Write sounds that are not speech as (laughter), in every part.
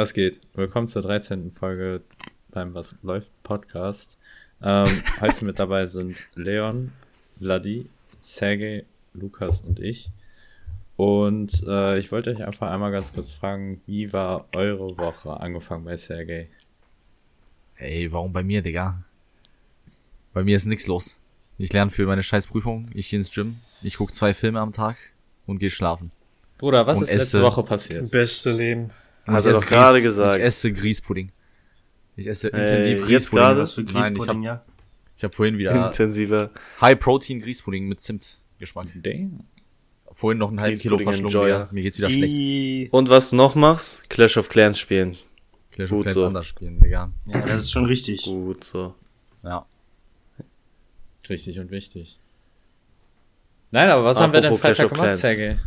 Was geht? Willkommen zur 13. Folge beim Was läuft Podcast. Ähm, (laughs) heute mit dabei sind Leon, Vladi, Sergej, Lukas und ich. Und äh, ich wollte euch einfach einmal ganz kurz fragen, wie war eure Woche angefangen bei Sergej? Ey, warum bei mir, Digga? Bei mir ist nix los. Ich lerne für meine Scheißprüfung, ich gehe ins Gym, ich guck zwei Filme am Tag und gehe schlafen. Bruder, was Und ist letzte esse- Woche passiert? Beste Leben. Ich er esse doch gerade gesagt. Ich esse Grießpudding. Ich esse Ey, intensiv Grießpudding. Was für Nein, ich habe Grießpudding, ja? ich hab vorhin wieder Intensiver. High-Protein Grießpudding mit Zimtgeschmack. Damn. Vorhin noch ein halbes Kilo Grießpudding verschlungen. Digga. Mir geht's wieder schlecht. I Und was du noch machst? Clash of Clans spielen. Clash of Gut Clans so. anders spielen, Digga. Ja, das ist schon richtig. Gut so. Ja. Richtig und wichtig. Nein, aber was haben wir denn Apropos Clash Freitag of gemacht. Sergej?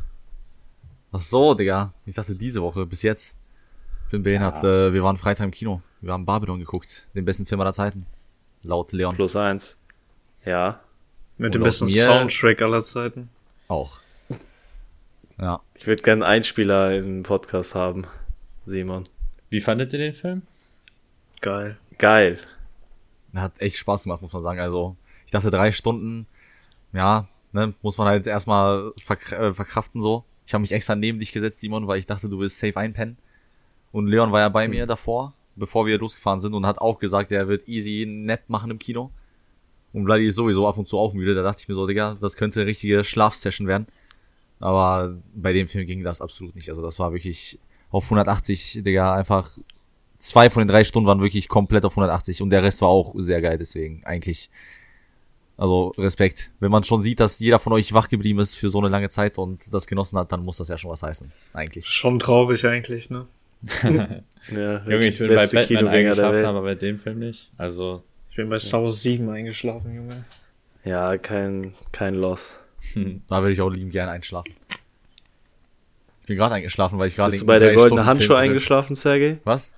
Ach so, Digga. Ich dachte diese Woche, bis jetzt. Bin behindert. Äh, wir waren Freitag im Kino. Wir haben Babylon geguckt. Den besten Film aller Zeiten. Laut Leon. Plus eins. Ja. mit dem besten Soundtrack aller Zeiten. Auch. (laughs) Ja. Ich würde gerne einen Einspieler im Podcast haben. Simon. Wie fandet ihr den Film? Geil. Geil. Hat echt Spaß gemacht, muss man sagen. Also, ich dachte drei Stunden, ja, ne, muss man halt erstmal verk äh, verkraften so. Ich habe mich extra neben dich gesetzt, Simon, weil ich dachte, du willst safe einpennen. Und Leon war ja bei mir davor, bevor wir losgefahren sind und hat auch gesagt, er wird easy nett machen im Kino. Und Vladi ist sowieso ab und zu auch müde. Da dachte ich mir so, Digga, das könnte eine richtige Schlafsession werden. Aber bei dem Film ging das absolut nicht. Also das war wirklich auf 180, Digga, einfach zwei von den drei Stunden waren wirklich komplett auf 180 und der Rest war auch sehr geil, deswegen eigentlich. Also Respekt. Wenn man schon sieht, dass jeder von euch wach geblieben ist für so eine lange Zeit und das genossen hat, dann muss das ja schon was heißen. Eigentlich. Schon traurig eigentlich, ne? Ja, Junge, ich bin bei Batman eingeschlafen, aber bei dem Film nicht. Also, Ich bin bei Star Wars 7 eingeschlafen, Junge. Ja, kein, kein Loss. Da würde ich auch lieben gerne einschlafen. Ich bin gerade eingeschlafen, weil ich gerade Bist du bei der goldenen Stunden Handschuh Film gucke. eingeschlafen, Sergej? Was?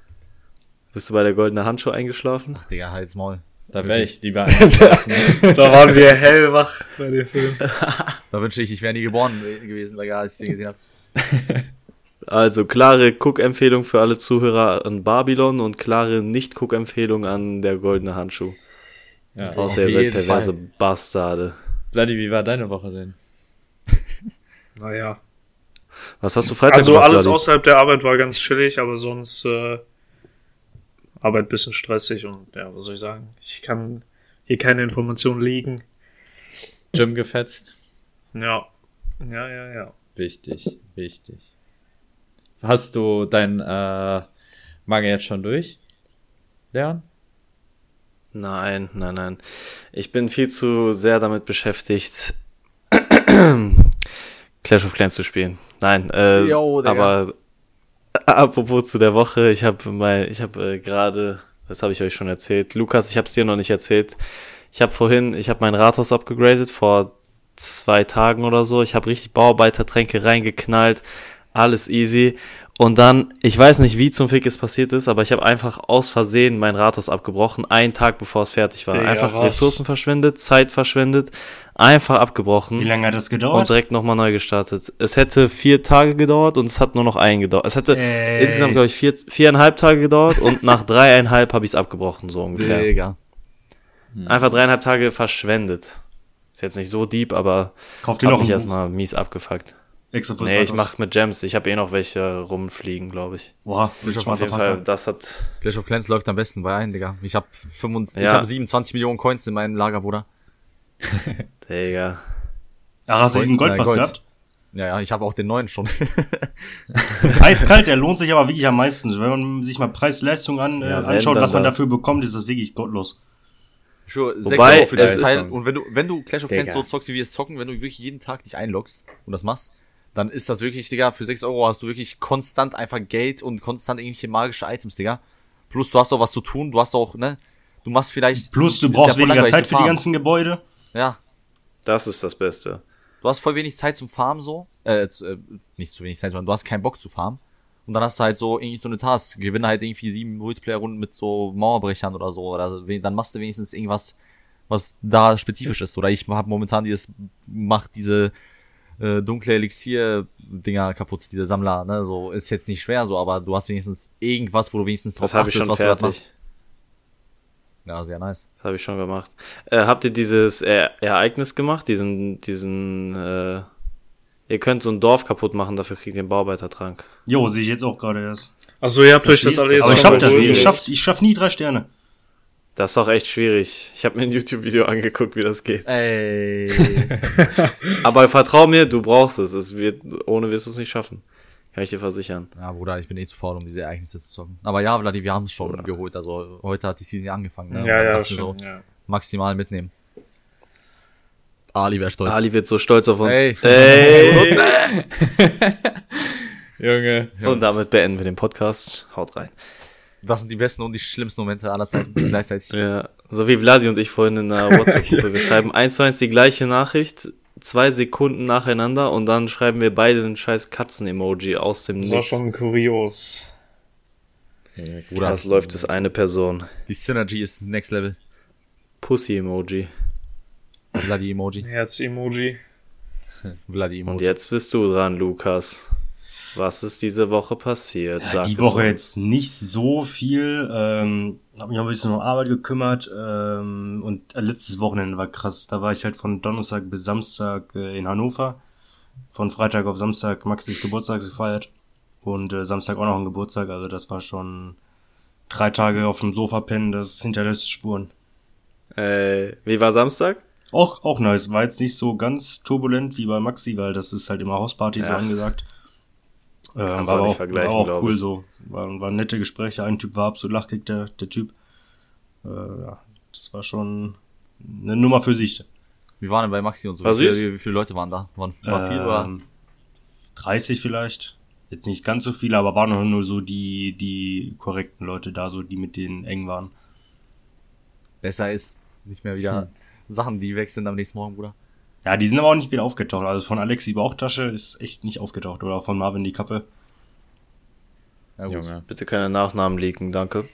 Bist du bei der goldenen Handschuh eingeschlafen? Ach, Digga, halt's Maul. da wäre ich lieber (laughs) eingeschlafen. Da waren wir hellwach bei dem Film. Da wünschte ich, ich wäre nie geboren gewesen, Digga, als ich den gesehen habe. (laughs) Also klare Cook-Empfehlung für alle Zuhörer an Babylon und klare Nicht-Cook-Empfehlung an der goldene Handschuh. ja. Außer ihr seid jeden perverse Fall. Bastarde. Vladi, wie war deine Woche denn? (laughs) Naja. Was hast du Freitag Also gemacht, alles Vladi? außerhalb der Arbeit war ganz chillig, aber sonst äh, Arbeit bisschen stressig und ja, was soll ich sagen? Ich kann hier keine Informationen liegen. Gym gefetzt? Ja. Ja, ja, ja. Wichtig, wichtig. Hast du dein äh, Mangel jetzt schon durch? Leon? Nein, nein, nein. Ich bin viel zu sehr damit beschäftigt, Clash of Clans zu spielen. Nein, äh, Digga. aber apropos zu der Woche, ich habe mein, ich habe äh, gerade, das habe ich euch schon erzählt, Lukas, ich habe es dir noch nicht erzählt. Ich habe vorhin, ich habe mein Rathaus abgegradet vor zwei Tagen oder so. Ich habe richtig Bauarbeitertränke reingeknallt, alles easy. Und dann, ich weiß nicht, wie zum Fick es passiert ist, aber ich habe einfach aus Versehen mein Rathaus abgebrochen, einen Tag bevor es fertig war. Digga, einfach was? Ressourcen verschwendet, Zeit verschwendet, einfach abgebrochen Wie lange hat das und gedauert? direkt nochmal neu gestartet. Es hätte vier Tage gedauert und es hat nur noch einen gedauert. Es hätte Ey. insgesamt, glaube ich, vier, viereinhalb Tage gedauert und nach dreieinhalb habe ich es abgebrochen, so ungefähr. Digga. Einfach dreieinhalb Tage verschwendet. Ist jetzt nicht so deep, aber Kauf dir hab noch mich erstmal mies abgefuckt. Extra fürs Nee, ich mach mit Gems. Ich habe eh noch welche rumfliegen, glaube ich. Boah, Auf Auf jeden Fall, das hat. Clash of Clans läuft am besten bei ein, Digga. Ich habe 25, Ja. ich hab 27 Millionen Coins in meinem Lager, Bruder. (laughs) Digga. Ja, hast du diesen Gold, Goldpass Gold. gehabt? Ja, ja, ich habe auch den neuen schon. (laughs) (laughs) Eiskalt, der lohnt sich aber wirklich am meisten. Wenn man sich mal Preis-Leistung an, Ja, äh, anschaut, was man das. dafür bekommt, ist das wirklich gottlos. Sure, 6 Wobei, Euro für das Teil. Und wenn du, wenn du Clash of Clans so zockst, wie wir es zocken, wenn du wirklich jeden Tag dich einloggst und das machst, dann ist das wirklich, Digga, für 6 Euro hast du wirklich konstant einfach Geld und konstant irgendwelche magische Items, Digga. Plus du hast auch was zu tun, du hast auch, ne, du machst vielleicht... Plus, du brauchst ja weniger Zeit für die ganzen Gebäude. Ja, Das ist das Beste. du hast voll wenig Zeit zum Farmen so. Äh, zu- äh, nicht zu wenig Zeit, sondern du hast keinen Bock zu farmen. Und dann hast du halt so irgendwie so eine Task. Gewinne halt irgendwie sieben Multiplayer-Runden mit so Mauerbrechern oder so. Oder dann machst du wenigstens irgendwas, was da spezifisch ist. Oder ich habe momentan dieses, mach diese äh, dunkle Elixier-Dinger kaputt, diese Sammler, ne? So ist jetzt nicht schwer so, aber du hast wenigstens irgendwas, wo du wenigstens drauf Das habe ich schon was du da fertig. machst. Ja, sehr nice. Das habe ich schon gemacht. Äh, habt ihr dieses e Ereignis gemacht? Diesen, diesen, äh, ihr könnt so ein Dorf kaputt machen, dafür kriegt ihr einen Bauarbeitertrank. Jo, sehe ich jetzt auch gerade erst. Also ihr habt euch das alles Aber ich schaff das. Ich schaff, ich schaff nie drei Sterne. Das ist auch echt schwierig. Ich habe mir ein YouTube-Video angeguckt, wie das geht. Ey. (laughs) Aber vertrau mir, du brauchst es. Es wird, ohne wirst du es nicht schaffen. Kann ich dir versichern. ja, Bruder, ich bin eh zu faul, um diese Ereignisse zu zocken. Aber ja, Vladi, wir haben es schon geholt. Also heute hat die Season ja angefangen. Ne? Ja, ja, schon. so, Ja. maximal mitnehmen. Ali wäre stolz. Ali wird so stolz auf uns. Ey. Ey. (laughs) (laughs) Junge. Und damit beenden wir den Podcast. Haut rein. Das sind die besten und die schlimmsten Momente aller Zeiten (clears throat) gleichzeitig. Ja, so wie Vladi und ich vorhin in einer (laughs) WhatsApp-Gruppe. Wir schreiben eins zu eins die gleiche Nachricht, zwei Sekunden nacheinander und dann schreiben wir beide den scheiß Katzen-Emoji aus dem Das war Nichts. schon kurios. Bruder, Das läuft es eine Person. die Synergy ist next level. Pussy-Emoji. Vladi Emoji. Herz-Emoji. (laughs) Vladi Und Emoji. jetzt bist du dran, Lukas. Was ist diese Woche passiert? Ja, die Woche uns. jetzt nicht so viel. Ähm, habe mich auch ein bisschen um Arbeit gekümmert. Ähm, und äh, letztes Wochenende war krass. Da war ich halt von Donnerstag bis Samstag äh, in Hannover. Von Freitag auf Samstag Maxis Geburtstag gefeiert. Und äh, Samstag auch noch ein Geburtstag. Also das war schon drei Tage auf dem Sofa pennen. Das hinterlässt Spuren. Äh, wie war Samstag? Auch, auch nice. War jetzt nicht so ganz turbulent wie bei Maxi, weil das ist halt immer Hausparty so Ja. angesagt. Ähm, Kannst war auch nicht vergleichen, war auch cool ich. so. War, waren nette Gespräche. Ein Typ war absolut lachkick, der, der Typ. Äh, ja, das war schon eine Nummer für sich. Wir waren denn bei Maxi und so. War Wie viele, wie viele Leute waren da? Waren, war viel? Ähm, 30 vielleicht. Jetzt nicht ganz so viele, aber waren nur so die, die korrekten Leute da, so die mit denen eng waren. Besser ist. Nicht mehr wieder Sachen, die weg sind am nächsten Morgen, Bruder. Ja, die sind aber auch nicht wieder aufgetaucht. Also von Alexi Bauchtasche ist echt nicht aufgetaucht. Oder von Marvin die Kappe. Ja, gut. Junge. Bitte keine Nachnamen leaken, danke.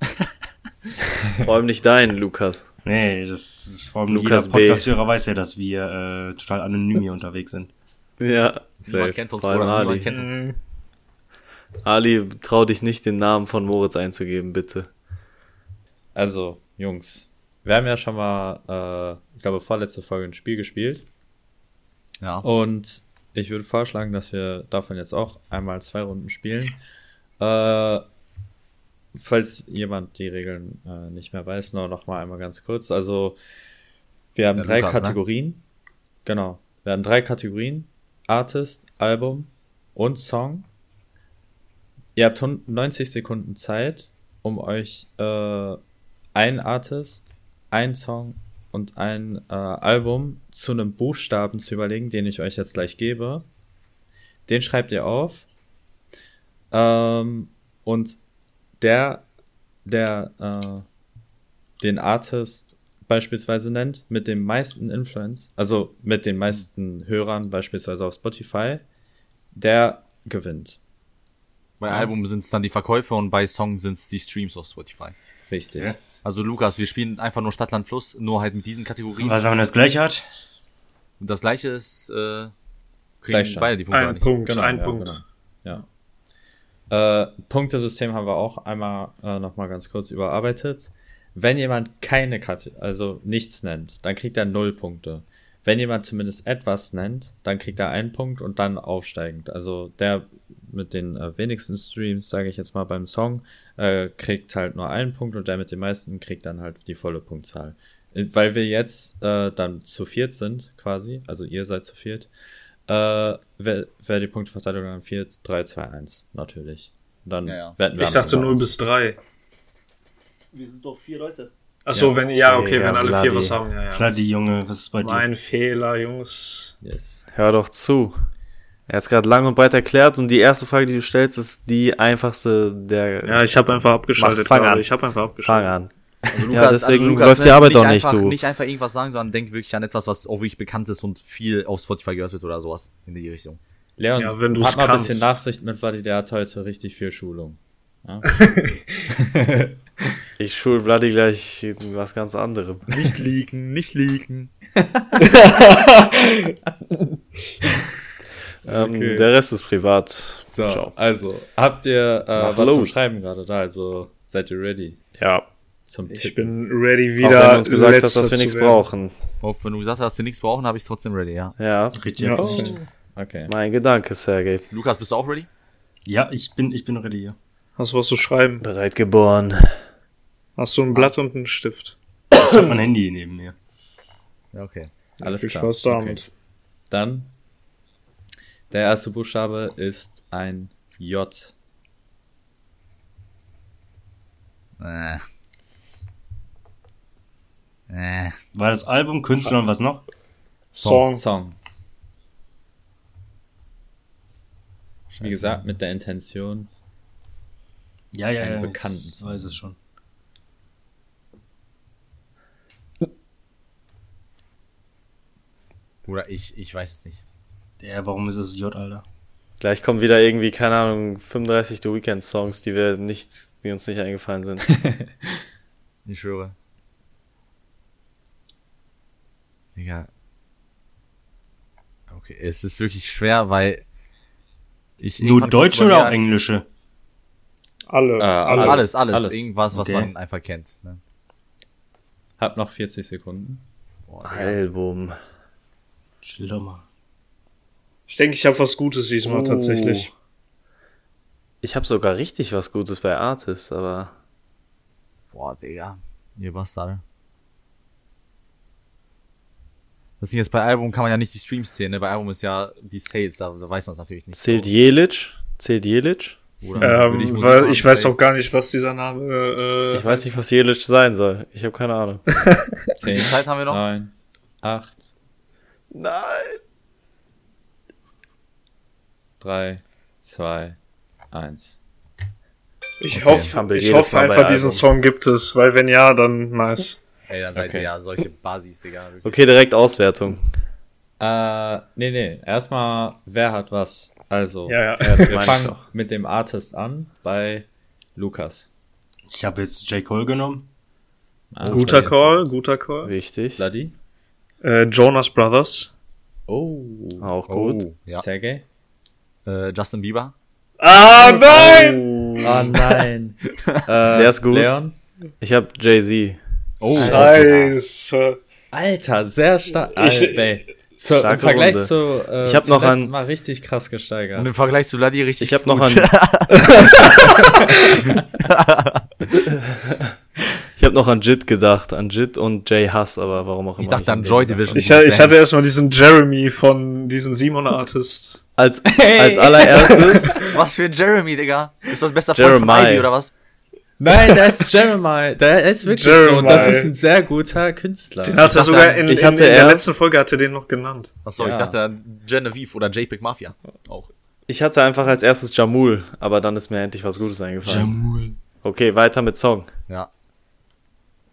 (laughs) Vor allem nicht deinen, Lukas. Nee, das ist vor allem Lukas jeder. Podcast-Hörer weiß ja, dass wir äh, total anonym hier unterwegs sind. Ja, Niemand kennt uns, Vor allem. Ali. Kennt uns. Mhm. Ali, trau dich nicht, den Namen von Moritz einzugeben, bitte. Also, Jungs, wir haben ja schon mal, äh, ich glaube, vorletzte Folge ein Spiel gespielt. Ja. Und ich würde vorschlagen, dass wir davon jetzt auch einmal zwei Runden spielen. Äh, falls jemand die Regeln äh, nicht mehr weiß, nur noch mal einmal ganz kurz. Also, wir haben Ja, drei Lukas, ne? Kategorien. Genau. Wir haben drei Kategorien. Artist, Album und Song. Ihr habt 90 Sekunden Zeit, um euch äh, ein Artist, ein Song und ein äh, Album zu einem Buchstaben zu überlegen, den ich euch jetzt gleich gebe. Den schreibt ihr auf. Ähm, und der, der äh, den Artist beispielsweise nennt, mit dem meisten Influence, also mit den meisten Hörern beispielsweise auf Spotify, der gewinnt. Bei Album sind es dann die Verkäufe und bei Song sind es die Streams auf Spotify. Richtig. Ja. Also Lukas, wir spielen einfach nur Stadtland Fluss, nur halt mit diesen Kategorien. Was, wenn man das gleiche hat? Und das gleiche ist, äh, kriegen Gleichstand. beide die Punkte Ein. Punkt, Genau, ein ja, Punkt. genau. Ja. Äh, Punktesystem haben wir auch einmal äh, nochmal ganz kurz überarbeitet. Wenn jemand keine Karte, also nichts nennt, dann kriegt er null Punkte. Wenn jemand zumindest etwas nennt, dann kriegt er einen Punkt und dann aufsteigend. Also der mit den äh, wenigsten Streams, sage ich jetzt mal beim Song, äh, kriegt halt nur einen Punkt und der mit den meisten kriegt dann halt die volle Punktzahl. Äh, Weil wir jetzt äh, dann zu viert sind, quasi, also ihr seid zu viert, äh, wäre wär die Punkteverteilung dann 4, 3, 2, 1, natürlich. Und dann Ja, ja. werden wir Ich dachte Ende 0 aus. bis 3. Wir sind doch vier Leute. Achso, Ja. wenn, ja, okay, Ja, wenn alle vier was haben, ja, ja. Klar, die Junge, was ist bei dir? Mein Fehler, Jungs. Yes. Hör doch zu. Er hat es gerade lang und breit erklärt und die erste Frage, die du stellst, ist die einfachste der. Ja, ich habe einfach abgeschaltet. Mach, fang an. Ich habe einfach Fang abgeschaltet. an. Also Ja, deswegen also läuft die ne, Arbeit nicht auch nicht, einfach, du. Nicht einfach irgendwas sagen, sondern denk wirklich an etwas, was auch wirklich bekannt ist und viel auf Spotify gehört wird oder sowas in die Richtung. Leon, Ja, wenn du's hab mal ein bisschen kannst. Nachsicht mit Vladi, der hat heute richtig viel Schulung. Ja? (laughs) Ich schul Vladi gleich was ganz anderem. Nicht liegen, nicht liegen. (laughs) (laughs) Ähm, Okay. Der Rest ist privat. So, Ciao. also, habt ihr äh, was zum los. Schreiben gerade da? Also, seid ihr ready Ja, zum Ich Tippen? bin ready auch wieder. wenn du uns gesagt hast, dass wir nichts brauchen. Oh, wenn du gesagt hast, dass wir nichts brauchen, habe ich trotzdem ready, ja. Ja, Richtig. Ja. Ja, Okay. mein Gedanke, Sergej. Lukas, bist du auch ready? ja ich bin, ich bin ready hier. Hast du was zu schreiben? Bereit geboren. Hast du ein Blatt und einen Stift? Ich hab mein Handy neben mir. Ja, okay. Alles Viel klar. Spaß damit. Dann, der erste Buchstabe ist ein J. Äh. Äh. War das Album, Künstler und was noch? Song. Song. Wie gesagt, mit der Intention. Ja, ja, Einen ja. bekannten Ich weiß es schon. Bruder, ich, ich weiß es nicht. Der, warum ist es J, Alter? Gleich kommen wieder irgendwie, keine Ahnung, 35 The Weeknd Songs, die wir nicht, die uns nicht eingefallen sind. (laughs) Ich schwöre. Digga. Okay, es ist wirklich schwer, weil ich Nur Deutsche oder auch Englische? Alle. Äh, alle. Alles, alles, Alles. Irgendwas, was Okay. man einfach kennt. Ne? Hab noch 40 Sekunden. Boah. Album. Chill doch mal. Ich denke, ich habe was Gutes diesmal Oh. tatsächlich. Ich habe sogar richtig was Gutes bei Artists, aber Boah, Digga. Ihr Bastard. Das Ding ist, bei Album kann man ja nicht die Streams zählen, ne? Bei Album ist ja die Sales, da, da weiß man es natürlich nicht. zählt Jelic? Zählt Jelic? Oder Ähm, Musik weil ich weiß auch gar nicht, was dieser Name. Äh, Ich weiß nicht, was Jelic sein soll. Ich habe keine Ahnung. 10, Wie viel Zeit haben wir noch? 9, 8, Nein. 3, 2, 1. Ich Okay. hoffe, ich hoffe einfach, diesen Album. Song gibt es, weil wenn ja, dann nice. Ey, dann seid Okay. ihr ja solche Basis, Digga. (laughs) wirklich. Okay, direkt Auswertung. Äh, nee, nee. Erstmal, wer hat was? Also, Ja, ja. Äh, wir (laughs) fangen mit dem Artist an bei Lukas. Ich habe jetzt J. Cole genommen. Ah, Guter Call, guter Call. Wichtig. Bloody? Äh, Jonas Brothers. Oh. Auch gut. Oh, ja. Sergej? Äh, Justin Bieber. Ah, nein! Oh nein. (laughs) äh, Der ist gut. Leon? Ich habe Jay-Z. Oh, Scheiße. Alter, sehr stark. Ich- Alter. Zu, Im Vergleich Runde. zu, äh, Ich hab zum noch an- Mal richtig krass gesteigert. Und im Vergleich zu Ladi richtig Ich habe noch an (laughs) (laughs) habe noch an Jit gedacht, an Jit und Jay Huss, aber warum auch immer. Ich dachte hab an Joy Division. Ich, ich hatte erstmal diesen Jeremy von diesen Simon Artist. als (laughs) als allererstes (laughs) Was für ein Jeremy, Digga? Ist das bester Freund von Jeremiah. Ivy oder was? Nein, der ist Jeremiah. Der ist wirklich so. Jeremiah. Das ist ein sehr guter Künstler. Den hat er sogar in, ich in, hatte in der letzten Folge hat er den noch genannt. Achso, ich Ja. dachte an Genevieve oder JPEG Mafia. Auch. Ich hatte einfach als erstes Jamul, aber dann ist mir endlich was Gutes eingefallen. Jamul. Okay, weiter mit Song. Ja.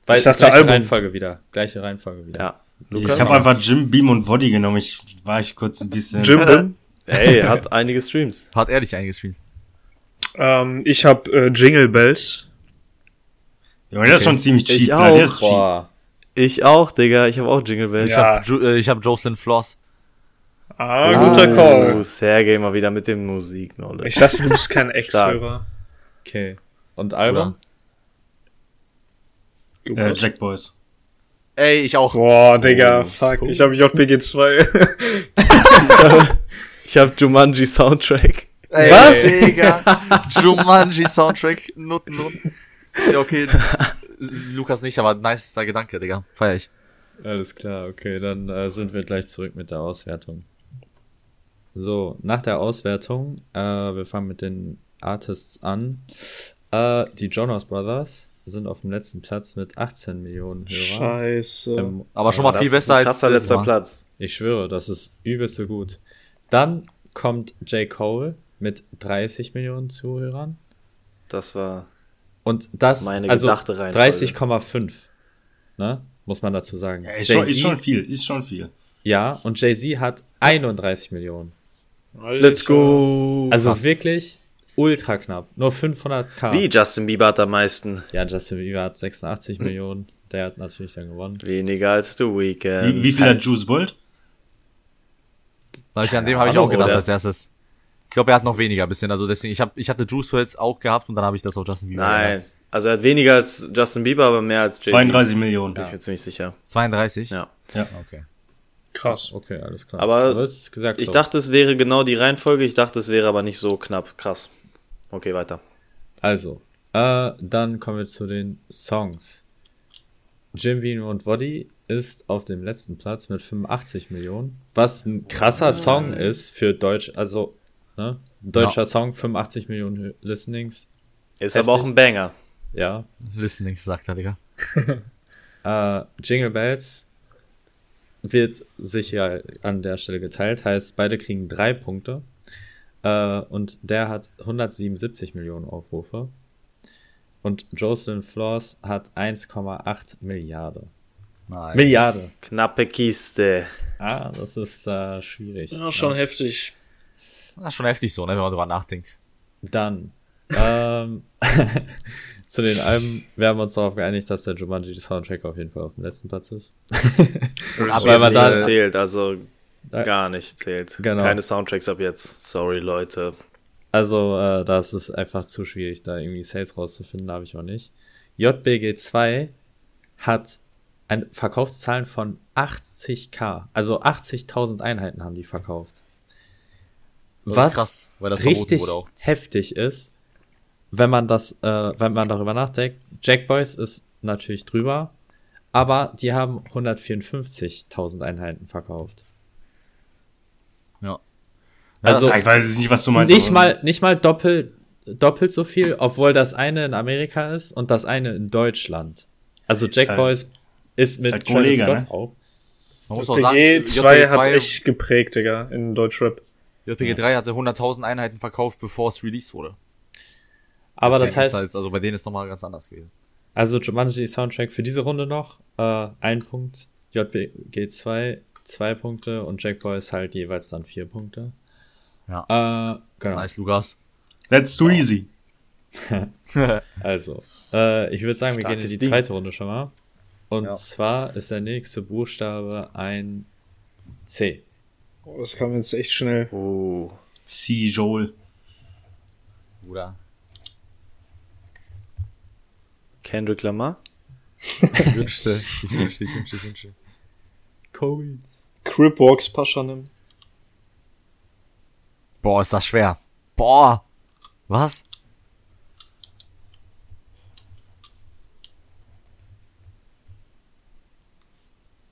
Weil, Ich dachte gleiche Album. Reihenfolge wieder. Gleiche Reihenfolge wieder. Ja. Ich habe einfach Jim Beam und Woddy genommen. Ich war ich kurz ein bisschen. Jim Bim. (laughs) Ey, hat einige Streams. Hat ehrlich eingestreamt. ähm, ich habe äh, Jingle Bells. Ja, der ist schon ziemlich cheap. Ich ne? auch. Der ist cheap. Boah. Ich auch, Digga. Ich habe auch Jingle Bells. Ich Ja. hab Ju äh, ich hab Jocelyn Floss. Ah, guter Oh, Call. Sergej mal wieder mit dem Musik-Knowledge. Ich dachte, du bist kein (laughs) Ex-Hörer. Okay. Und Album? Äh, Jack Boys. Ey, ich auch. Boah, Digga, Oh, fuck. cool. Ich habe JPG2. (laughs) Ich habe Jumanji Soundtrack. Ey, Was? Digga. (laughs) Jumanji Soundtrack. Nutten, Nutten. Ja, okay. Lukas nicht, aber nice Gedanke, Digga. Feier ich. Alles klar, okay, dann äh, sind wir gleich zurück mit der Auswertung. So, nach der Auswertung, äh, wir fangen mit den Artists an. Äh, die Jonas Brothers sind auf dem letzten Platz mit 18 Millionen Hörer. Scheiße. Ähm, Aber schon mal viel besser als letzter Mal. Platz. ich schwöre, das ist übelst so gut. Dann kommt J. Cole mit 30 Millionen Zuhörern. Das war Und das, Meine also gedachte Reihenfolge. 30,5. Ne? Muss man dazu sagen. Ja, ist, schon, ist schon viel. Ist schon viel. Ja, und Jay-Z hat 31 Millionen. Let's go. Also wirklich, ultra knapp. Nur 500k. Wie Justin Bieber hat am meisten. Ja, Justin Bieber hat 86 Millionen. Der hat natürlich dann gewonnen. Weniger als The Weeknd. Wie, wie viel hat Juice Bolt? Weil ich, an dem habe ich auch gedacht oder? als erstes. Ich glaube, er hat noch weniger bisschen. Also deswegen, ich, hab, ich hatte Juice WRLD auch gehabt und dann habe ich das auf Justin Bieber Nein. Also er hat weniger als Justin Bieber, aber mehr als Jay-Z. 32 Millionen. Bin ich mir ziemlich sicher. 32? Ja. Ja. Okay. Krass. Okay, alles klar. Aber gesagt Ich dachte, es wäre genau die Reihenfolge. Ich dachte, es wäre aber nicht so knapp. Krass. Okay, weiter. Also, äh, dann kommen wir zu den Songs. Jim Beam und Woddy ist auf dem letzten Platz mit 85 Millionen, was ein krasser Song ist für Deutsch, also, ne, ein deutscher Song, 85 Millionen Listenings, Ist aber auch ein Banger. ja. Listenings, sagt er, Digga. (laughs) Äh, Jingle Bells wird sich ja an der Stelle geteilt, heißt, beide kriegen drei Punkte. Äh, und der hat 177 Millionen Aufrufe. Und Jocelyn Flores hat 1,8 Milliarden. Nice. Milliarde. Knappe Kiste. Ah, das ist äh, schwierig. Ja, schon heftig. Das ist schon heftig so, ne, wenn man drüber nachdenkt. Dann. Ähm, (laughs) zu den Alben, wir haben uns darauf geeinigt, dass der Jumanji Soundtrack auf jeden Fall auf dem letzten Platz ist. Aber weil man da zählt, also gar nicht zählt. Genau. Keine Soundtracks ab jetzt. Sorry, Leute. Also, äh, das ist einfach zu schwierig, da irgendwie Sales rauszufinden, habe ich auch nicht. JBG2 hat ein Verkaufszahlen von 80k, also 80.000 Einheiten haben die verkauft. Das ist Was krass, weil das verboten richtig wurde auch. heftig ist, wenn man das, äh, wenn man darüber nachdenkt. Jackboys ist natürlich drüber, aber die haben 154.000 Einheiten verkauft. Ja. Also- das- Ich weiß nicht, was du meinst. Nicht mal, nicht mal doppelt, doppelt so viel, obwohl das eine in Amerika ist und das eine in Deutschland. Also Jack halt- Boys ist mit halt Travis Kollege, Scott ne? auch. man muss auch sagen, PG 2 hat JPG2 echt geprägt, Digga, in Deutschrap. JPG3 hatte 100.000 Einheiten verkauft, bevor es released wurde. Aber das Deswegen ist heißt, halt, also bei denen ist nochmal ganz anders gewesen. also Jumanji Soundtrack für diese Runde noch, äh, ein Punkt, JBG 2, zwei Punkte und Jack Boys halt jeweils dann vier Punkte. Ja. Äh, genau. Nice, Lukas. That's too easy. (laughs) Also, äh, ich würde sagen, wir gehen in Starkes die Ding. zweite Runde schon mal. Und Ja. zwar ist der nächste Buchstabe ein C. Oh, das kam jetzt echt schnell. Uh. See Joel. Bruder. Kendrick Lamar? Ich wünschte, ich wünschte, ich wünschte, ich wünschte. Kobe. Cripwalks Paschanim. Boah, ist das schwer. Boah. Was?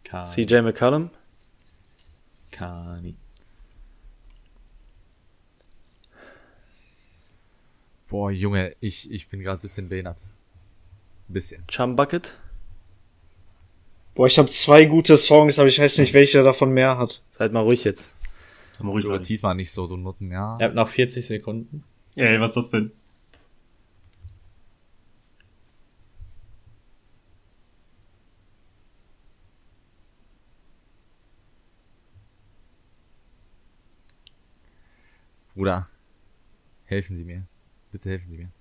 Kani. CJ McCollum? Kani. Boah, Junge, ich, ich bin gerade bisschen behindert. Bisschen. Chum Bucket? Boah, ich habe zwei gute Songs, aber ich weiß nicht, welcher davon mehr hat. Seid mal ruhig jetzt. Sag mal ruhig, Oder Leute. tease mal nicht so, du Nutten, ja. Ihr habt noch 40 Sekunden. Ey, was ist das denn? Bruder, helfen Sie mir. Bitte helfen Sie mir.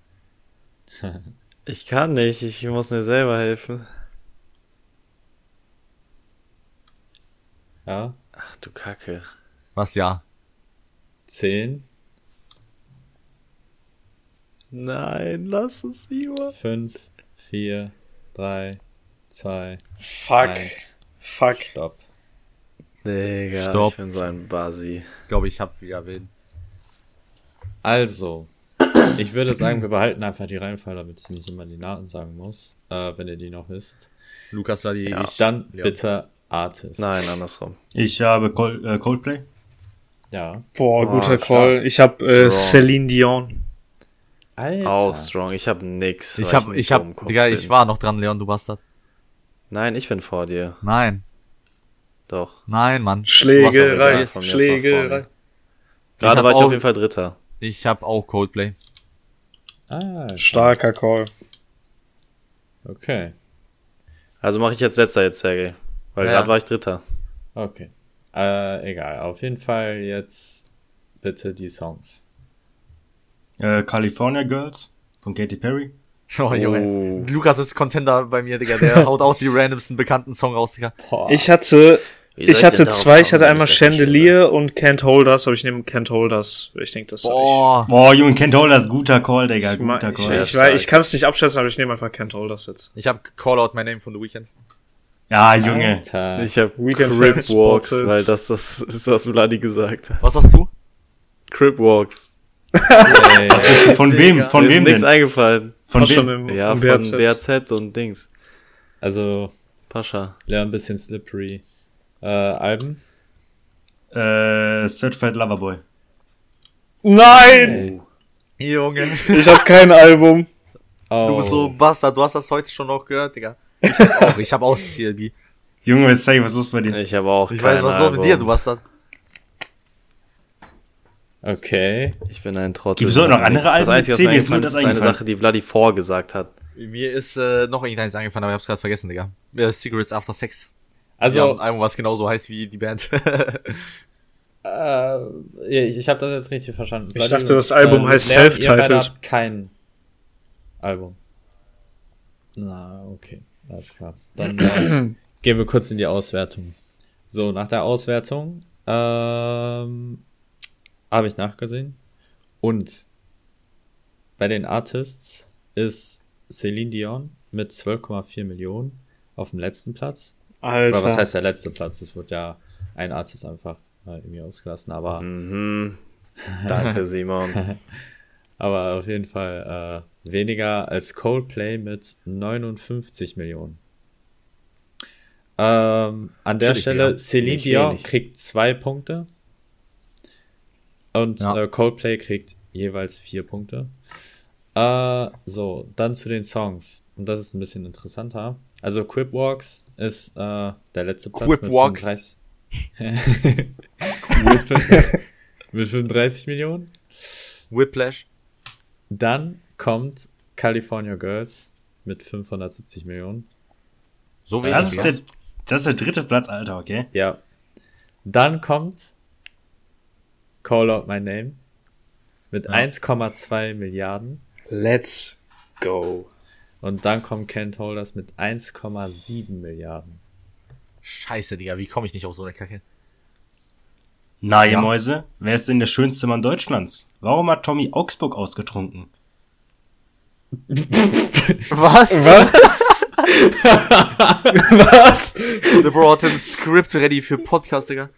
(laughs) Ich kann nicht, ich muss mir selber helfen. Ja. Ach du Kacke. Was ja? 10, Nein, lass es lieber. 5, 4, 3, 2, Fuck. 1. Fuck. Stopp. Digga, Stopp. ich bin so ein Basi. Ich glaube, ich hab wieder wen. Also, ich würde sagen, wir behalten einfach die Reihenfolge, damit ich nicht immer die Namen sagen muss, äh, wenn ihr die noch wisst. Lukas Vladi, Ja. ich. Dann Leon. bitte Artist. Nein, andersrum. Ich habe Col äh, Coldplay. Ja. Boah, guter stark. Call. Ich habe äh. Celine Dion. Alter. Auch strong. Ich hab nix. Ich weil hab, nicht ich so hab, im Kopf Digga, bin. ich war noch dran, Leon, du Bastard. Nein, ich bin vor dir. Nein, Doch. nein, Mann. Schlägerei. Schlägerei. Gerade war ich auch- auf jeden Fall Dritter. Ich hab auch Coldplay. Ah, Starker Call. Okay. Also mache ich jetzt letzter jetzt, Sergej. Weil Ja. gerade war ich Dritter. Okay. Äh, egal. Auf jeden Fall jetzt bitte die Songs. Äh, California Girls von Katy Perry. Oh, Junge. Oh. Lukas ist Contender bei mir, Digga. Der (laughs) haut auch die randomsten bekannten Song raus, Digga. Boah. Ich hatte, ich hatte zwei, ich hatte einmal ich Chandelier und Can't Hold Us, aber ich nehme Can't Hold Us. Ich denke, das soll Boah. Boah, Junge, Kent Holders, guter Call, Digga, ich. Ich, guter ich, Call. ich, weiß, ich kann es nicht abschätzen, aber ich nehme einfach Can't Hold Us jetzt. Ich hab Call Out My Name von The Weeknd. Ja, Junge. Alter. Ich habe Weekend Crip Walks, weil das, das ist, was Vladi gesagt hat. Was hast du? Crip Walks. Ey, Von wem? Von Mir ist wem nichts denn? eingefallen. Von wem? im, Ja, von BRZ. BRZ und Dings. also, Pascha. ja, ein bisschen slippery. Äh, Alben? Äh, Certified Loverboy. Nein! Junge. Ich habe kein Album. Oh. Du bist so Bastard, du hast das heute schon noch gehört, Digga. Ich jetzt auch, ich hab auch CLB. Junge, say, was ist los bei dir? Ich habe auch Ich weiß, was ist los mit dir, du Bastard. Okay. Ich bin ein Trottel. Gibt's auch noch andere Das Alben mit Einzige, was mir eingefallen das ist, ist eine. Sache, die Vladi vorgesagt hat. Mir ist äh, noch irgendeins eingefallen, aber ich hab's gerade vergessen, Digga. Ja, Cigarettes After Sex. Also, Also, ein Album, was genauso heißt wie die Band. (laughs) äh, ich, ich habe das jetzt richtig verstanden. Ich dachte, das Album heißt Leon, ihr Self-Titled. Kein Album. Na, okay. Alles klar. Dann äh, (clears throat) gehen wir kurz in die Auswertung. So, nach der Auswertung ähm, habe ich nachgesehen. Und bei den Artists ist Celine Dion mit 12,4 Millionen auf dem letzten Platz. Alter. Oder was heißt der letzte Platz? Es wird ja ein Artist einfach äh, irgendwie ausgelassen, aber, Mhm. Danke, Simon. (laughs) aber auf jeden Fall äh, weniger als Coldplay mit 59 Millionen. Ähm, an der Stelle. Celine Dion kriegt zwei Punkte und Ja. äh, Coldplay kriegt jeweils vier Punkte. Äh, so, dann zu den Songs. Und das ist ein bisschen interessanter. Also Quip Walks ist äh, der letzte Platz Quip mit Walks. 35 (laughs) (laughs) mit, fün- mit 35 Millionen. Whiplash. Dann kommt California Girls mit 570 Millionen. So wenig. Das ist, der, das ist der dritte Platz, Alter, okay? Ja. Dann kommt Call Out My Name mit 1,2 Milliarden. Let's go. Und dann kommt Kent Holders mit 1,7 Milliarden. Scheiße, Digga, wie komme ich nicht auf so eine Kacke? Na, ihr Ja. Mäuse, wer ist denn der schönste Mann Deutschlands? Warum hat Tommy Augsburg ausgetrunken? (laughs) Was? Was? (laughs) Was? Der Bro hat ein Script ready für Podcast, Digga.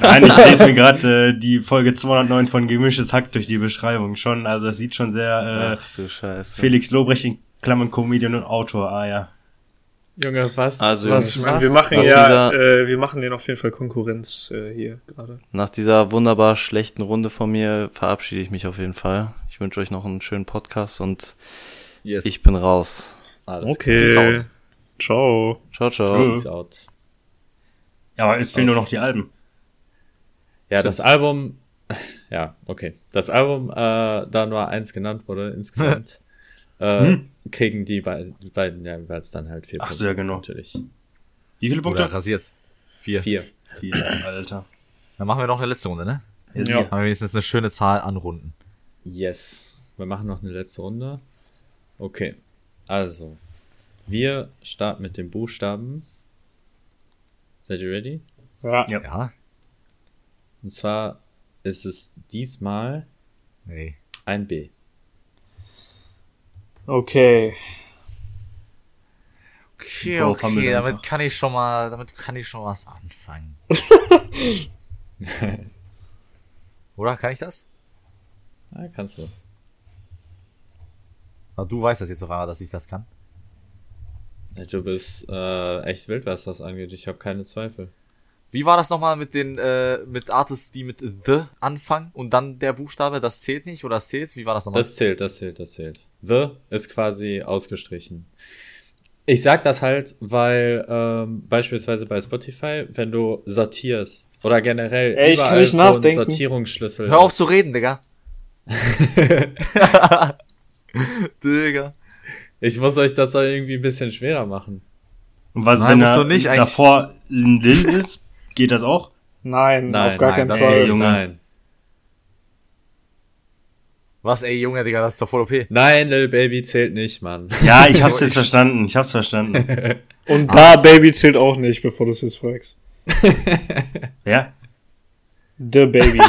Nein, ich lese mir gerade (laughs) äh, die Folge 209 von Gemischtes Hack durch die Beschreibung schon. Also es sieht schon sehr Ach du Scheiße. äh, Felix Lobrecht in Klammern Comedian und Autor. Ah ja. Junge, was? Also, was Ich meine, wir machen Nach ja, dieser- äh, wir machen denen auf jeden Fall Konkurrenz äh, hier gerade. Nach dieser wunderbar schlechten Runde von mir verabschiede ich mich auf jeden Fall. Ich wünsche euch noch einen schönen Podcast und Yes. ich bin raus. Alles Okay. Ciao. Ciao, ciao. out. Ja, aber es fehlen nur noch die Alben. Ja, das Album, (laughs) ja, okay. Das Album, äh, da nur eins genannt wurde insgesamt, (laughs) äh, kriegen die beiden, die beiden ja jeweils dann halt vier Ach so, ja, genau. Natürlich. Wie viele Oder Punkte? rasiert. Vier. Vier. Vier, Alter. Dann machen wir noch eine letzte Runde, ne? Jetzt Ja. Haben wir wenigstens eine schöne Zahl an Runden. Yes. Wir machen noch eine letzte Runde. Okay. Also, wir starten mit den Buchstaben. Seid ihr ready? Ja. Ja. Ja? Und zwar ist es diesmal Nee. ein B. Okay. Okay, okay, damit kann ich schon mal, damit kann ich schon was anfangen. (laughs) Oder kann ich das? Ah, kannst du. Ah, Du weißt das jetzt auf einmal, dass ich das kann. Du bist äh, echt wild, was das angeht. Ich habe keine Zweifel. Wie war das nochmal mit den, äh, mit Artists, die mit The anfangen und dann der Buchstabe, das zählt nicht oder das zählt? Wie war das nochmal? Das zählt, das zählt, das zählt. The ist quasi ausgestrichen. Ich sag das halt, weil ähm, beispielsweise bei Spotify, wenn du sortierst oder generell Ey, ich kann überall, nicht nachdenken. Sortierungsschlüssel Hör auf zu reden, Digga. (laughs) Digga. Ich muss euch das doch irgendwie ein bisschen schwerer machen. Und was, Nein, wenn er nicht, davor ein Lil ist? Geht das auch? Nein, Nein, auf gar nein, keinen das Fall. Junge. Nein. Was, ey, Junge, Digga, das ist doch voll OP. Nein, Lil Baby zählt nicht, Mann. Ja, ich hab's jetzt verstanden. Ich hab's verstanden. (laughs) Und da Baby zählt auch nicht, bevor du es jetzt fragst. Ja? The Baby.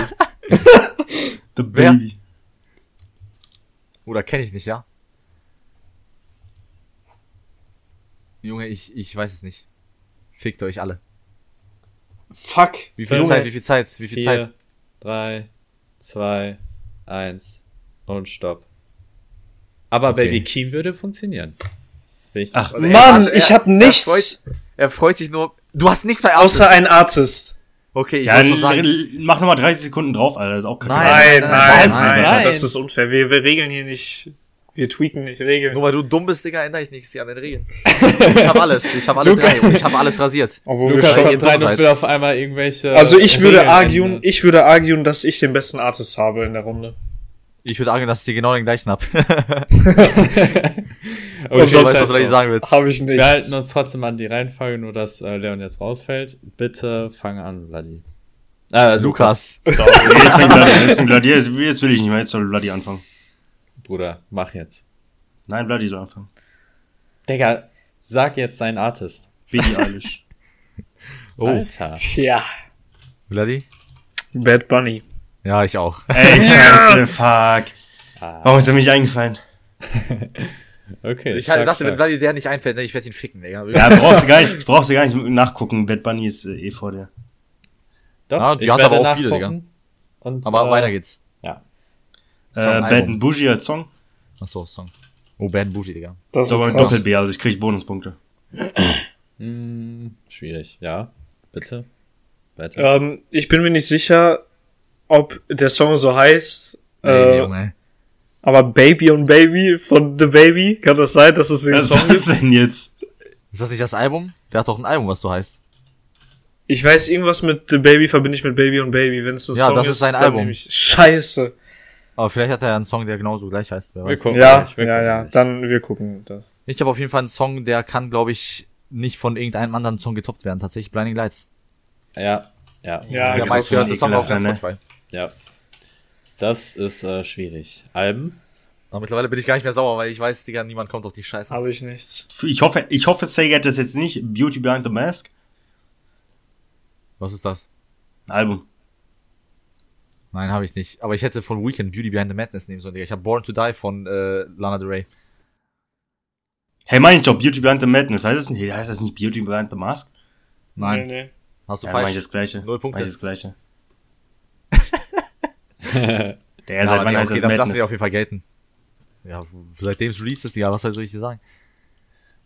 (laughs) The? Baby. Oder kenne ich nicht, ja? Junge, ich, ich weiß es nicht. Fickt euch alle. Fuck. Wie viel Junge. Zeit, wie viel Zeit, wie viel Vier, Zeit? drei, zwei, eins und Stopp. Aber Okay. Baby Keem würde funktionieren. Ich Ach, Also er Mann, hat- ich er- hab nichts. Er freut, er freut sich nur. Du hast nichts bei Artist. Außer ein Artist. Okay, ich Ja, wollte schon sagen. mach nochmal 30 Sekunden drauf, Alter. Das ist auch kacke. Nein, Nein, nein, nein, nein. Das ist unfair. Wir, wir regeln hier nicht. Wir tweaken nicht Regeln. Nur weil du dumm bist, Digga, ändere ich nichts hier an den Regeln. Ich hab alles. Ich hab alle drei und ich hab alles rasiert. Obwohl wir Lukas hat drei und will auf einmal irgendwelche. also ich würde arguen, ich würde arguen, dass ich den besten Artist habe in der Runde. Ich würde sagen, dass ich dir genau den gleichen hab. (laughs) (laughs) Okay, Und Ich sonst- weiß, was ich sagen will. Habe ich nicht. Wir halten uns trotzdem an die Reihenfolge, nur dass äh, Leon jetzt rausfällt. Bitte fang an, Vladi. Äh, Lukas. Lukas. (laughs) So, jetzt fängt Bloody, jetzt Bloody, jetzt, jetzt will ich nicht mehr, jetzt soll Bloody anfangen. Bruder, mach jetzt. Nein, Bloody soll anfangen. Digga, sag jetzt seinen Artist. Billie Eilish. Oh, Alter. Tja. Bloody? Bad Bunny. Ja, ich auch. Ey, (laughs) scheiße, fuck. Ah, Warum ist er mir nicht eingefallen? (laughs) okay. Ich stark, dachte, wenn stark. Bloody der nicht einfällt, ne, ich werde ihn ficken, Digga. Ja, brauchst du gar nicht, brauchst du gar nicht nachgucken. Bad Bunny ist äh, eh vor dir. Doch, Ja, die ich hat werde aber auch viele, nachgucken. Und, Aber äh, weiter geht's. Ja. Äh, Bad and Bougie als Song. Achso, Song. Oh, Bad Bougie, Digga. Das So, ist aber krass. Doppel-B, also ich krieg Bonuspunkte. Hm, schwierig. Ja, bitte. Weiter. Ähm, ich bin mir nicht sicher, ob der Song so heißt. Ey, Äh, Junge. aber Baby on Baby von The Baby, kann das sein, dass es den Was Song ist das gibt? denn jetzt? Ist das nicht das Album? Der hat doch ein Album, was so heißt. Ich weiß, irgendwas mit The Baby verbinde ich mit Baby on Baby. Wenn es ein Ja, Song das ist sein Album. scheiße. Aber vielleicht hat er ja einen Song, der genauso gleich heißt. Wer Wir weiß. gucken Ja, gleich, wir ja, gucken ja. gleich. Dann, wir gucken das. Ich habe auf jeden Fall einen Song, der kann, glaube ich, nicht von irgendeinem anderen Song getoppt werden. Tatsächlich Blinding Lights. Ja, ja, Ja, der meistgehörte ist Song auf ekelhaft, ne? Ja. Das ist äh, schwierig. Alben? Aber mittlerweile bin ich gar nicht mehr sauer, weil ich weiß, Digga, niemand kommt auf die Scheiße. Habe ich nichts. Ich hoffe, ich hoffe, Sega hat das jetzt nicht. Beauty Behind the Mask. Was ist das? Ein Album. Nein, habe ich nicht. Aber ich hätte von Weekend Beauty Behind the Madness nehmen sollen, Digga. Ich habe Born to Die von äh, Lana Del Rey. Hey, mein Job, Beauty Behind the Madness. Heißt das nicht, heißt das nicht Beauty Behind the Mask? Nein, Nee, nee. hast du Ja, mein falsch. ich das gleiche. Null Punkte. Mein ich das gleiche. (laughs) Ja, Der seit aber wann nee, heißt okay, das das lassen wir auf jeden Fall gelten. Ja, seitdem es released ist, Digga, was soll ich dir sagen?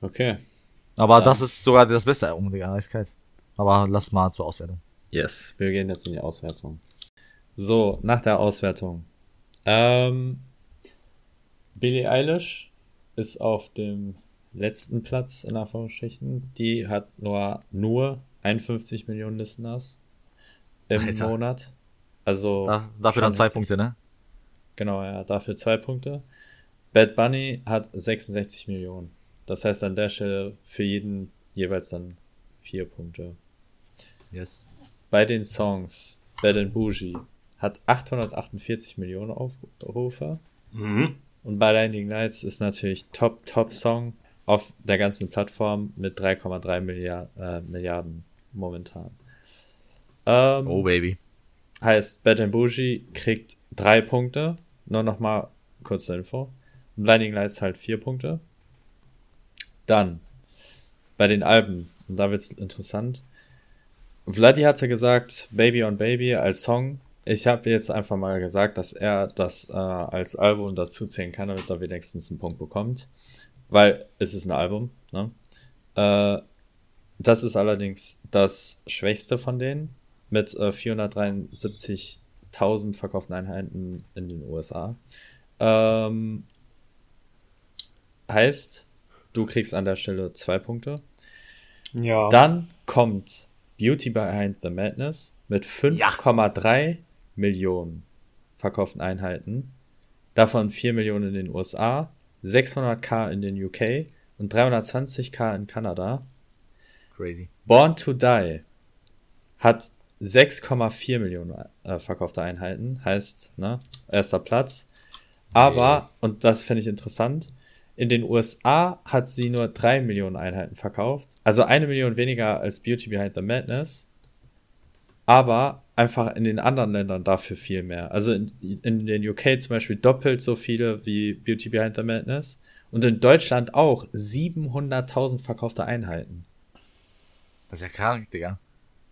Okay. Aber Ja. das ist sogar das beste Album, Digga, eiskalt. Aber lass mal zur Auswertung. Yes, wir gehen jetzt in die Auswertung. So, nach der Auswertung. Ähm, Billie Eilish ist auf dem letzten Platz in Anführungsstrichen. Die hat nur, nur 51 Millionen Listeners im Alter. Monat. Also Da, dafür dann zwei. Punkte, ne? Genau, ja, dafür zwei Punkte. Bad Bunny hat 66 Millionen. Das heißt an der Stelle für jeden jeweils dann vier Punkte. Yes. Bei den Songs Bad and Bougie hat 848 Millionen Aufrufe. Mhm. Und bei Blinding Lights ist natürlich Top, Top Song auf der ganzen Plattform mit 3,3 Milliard, äh, Milliarden momentan. Ähm, Oh, Baby. Heißt, Bad Bougie kriegt drei Punkte. Nur noch mal kurze Info. Und Blinding Lights halt vier Punkte. Dann bei den Alben, und da wird's interessant. Vladi hatte gesagt, Baby on Baby als Song. Ich habe jetzt einfach mal gesagt, dass er das äh, als Album dazu zählen kann, damit er wenigstens einen Punkt bekommt. Weil es ist ein Album. Ne? Äh, das ist allerdings das schwächste von denen mit äh, 473.000 verkauften Einheiten in den USA. Ähm, heißt, du kriegst an der Stelle zwei Punkte. Ja. Dann kommt Beauty Behind the Madness mit 5,3 Millionen verkauften Einheiten. Davon 4 Millionen in den USA, 600k in den UK und 320k in Kanada. Crazy. Born to Die hat 6,4 Millionen äh, verkaufte Einheiten, heißt, ne, erster Platz. Aber, Yes. und das finde ich interessant, in den USA hat sie nur drei Millionen Einheiten verkauft. Also eine Million weniger als Beauty Behind the Madness. Aber einfach in den anderen Ländern dafür viel mehr. Also in, in den UK zum Beispiel doppelt so viele wie Beauty Behind the Madness. Und in Deutschland auch 700.000 verkaufte Einheiten. Das ist ja krank, Digga.